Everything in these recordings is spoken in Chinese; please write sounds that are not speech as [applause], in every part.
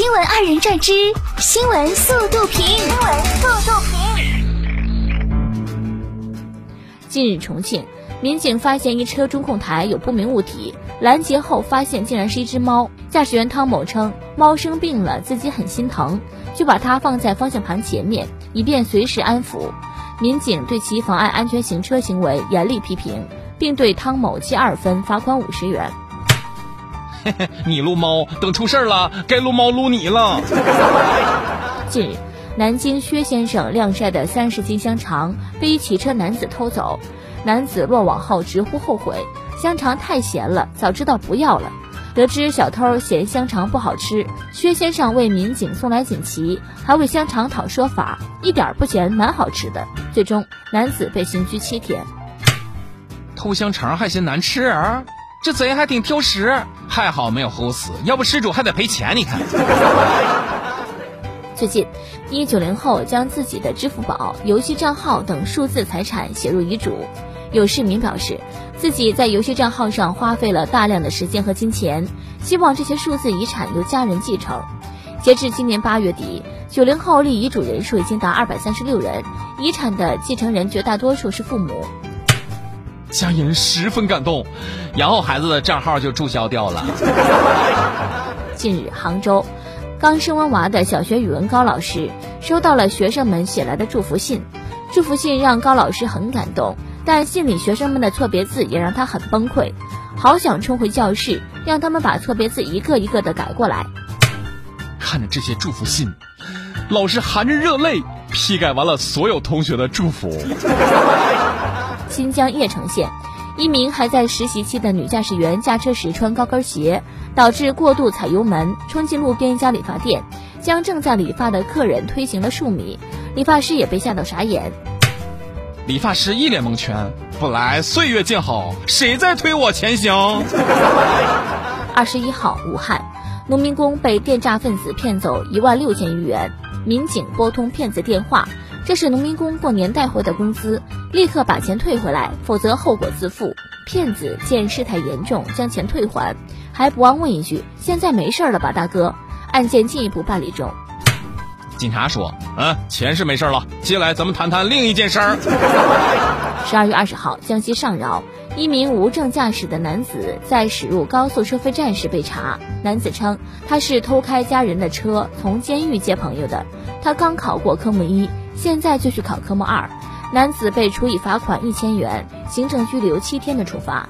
新闻二人转之新闻速度评。新闻速度评。近日，重庆民警发现一车中控台有不明物体，拦截后发现竟然是一只猫。驾驶员汤某称，猫生病了，自己很心疼，就把它放在方向盘前面，以便随时安抚。民警对其妨碍安全行车行为严厉批评，并对汤某记二分，罚款五十元。嘿嘿，你撸猫，等出事儿了，该撸猫撸你了。近日，南京薛先生晾晒的三十斤香肠被一骑车男子偷走，男子落网后直呼后悔，香肠太咸了，早知道不要了。得知小偷嫌香肠不好吃，薛先生为民警送来锦旗，还为香肠讨说法，一点不咸，蛮好吃的。最终，男子被刑拘七天。偷香肠还嫌难吃？这贼还挺挑食，还好没有齁死，要不失主还得赔钱。你看，[laughs] 最近，一九零后将自己的支付宝、游戏账号等数字财产写入遗嘱。有市民表示，自己在游戏账号上花费了大量的时间和金钱，希望这些数字遗产由家人继承。截至今年八月底，九零后立遗嘱人数已经达二百三十六人，遗产的继承人绝大多数是父母。家人十分感动，然后孩子的账号就注销掉了。[laughs] 近日，杭州刚生完娃的小学语文高老师收到了学生们写来的祝福信，祝福信让高老师很感动，但信里学生们的错别字也让他很崩溃，好想冲回教室，让他们把错别字一个一个的改过来。看着这些祝福信，老师含着热泪批改完了所有同学的祝福。新疆叶城县，一名还在实习期的女驾驶员驾车时穿高跟鞋，导致过度踩油门，冲进路边一家理发店，将正在理发的客人推行了数米。理发师也被吓到傻眼。理发师一脸蒙圈，本来岁月静好，谁在推我前行？二十一号，武汉，农民工被电诈分子骗走一万六千余元，民警拨通骗子电话。这是农民工过年带回的工资，立刻把钱退回来，否则后果自负。骗子见事态严重，将钱退还，还不忘问一句：“现在没事了吧，大哥？”案件进一步办理中。警察说：“嗯，钱是没事了，接下来咱们谈谈另一件事儿。” [laughs] 十二月二十号，江西上饶，一名无证驾驶的男子在驶入高速收费站时被查。男子称他是偷开家人的车，从监狱接朋友的。他刚考过科目一。现在就去考科目二，男子被处以罚款一千元、行政拘留七天的处罚。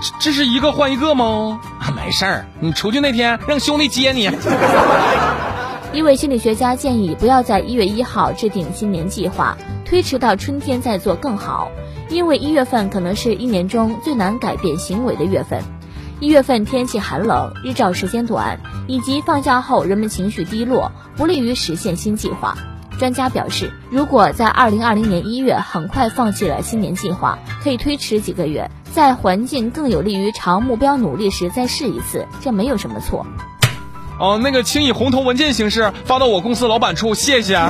这这是一个换一个吗？没事儿，你出去那天让兄弟接你。[laughs] 一位心理学家建议，不要在一月一号制定新年计划，推迟到春天再做更好，因为一月份可能是一年中最难改变行为的月份。一月份天气寒冷，日照时间短，以及放假后人们情绪低落，不利于实现新计划。专家表示，如果在二零二零年一月很快放弃了新年计划，可以推迟几个月，在环境更有利于朝目标努力时再试一次，这没有什么错。哦，那个，请以红头文件形式发到我公司老板处，谢谢。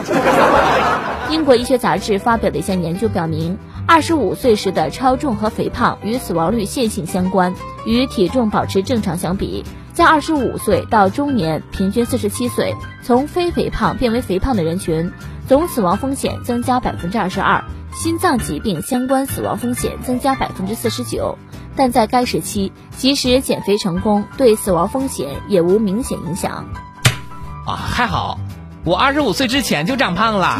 英国医学杂志发表的一项研究表明，二十五岁时的超重和肥胖与死亡率线性相关，与体重保持正常相比。在二十五岁到中年，平均四十七岁，从非肥胖变为肥胖的人群，总死亡风险增加百分之二十二，心脏疾病相关死亡风险增加百分之四十九。但在该时期，即使减肥成功，对死亡风险也无明显影响。啊，还好，我二十五岁之前就长胖了。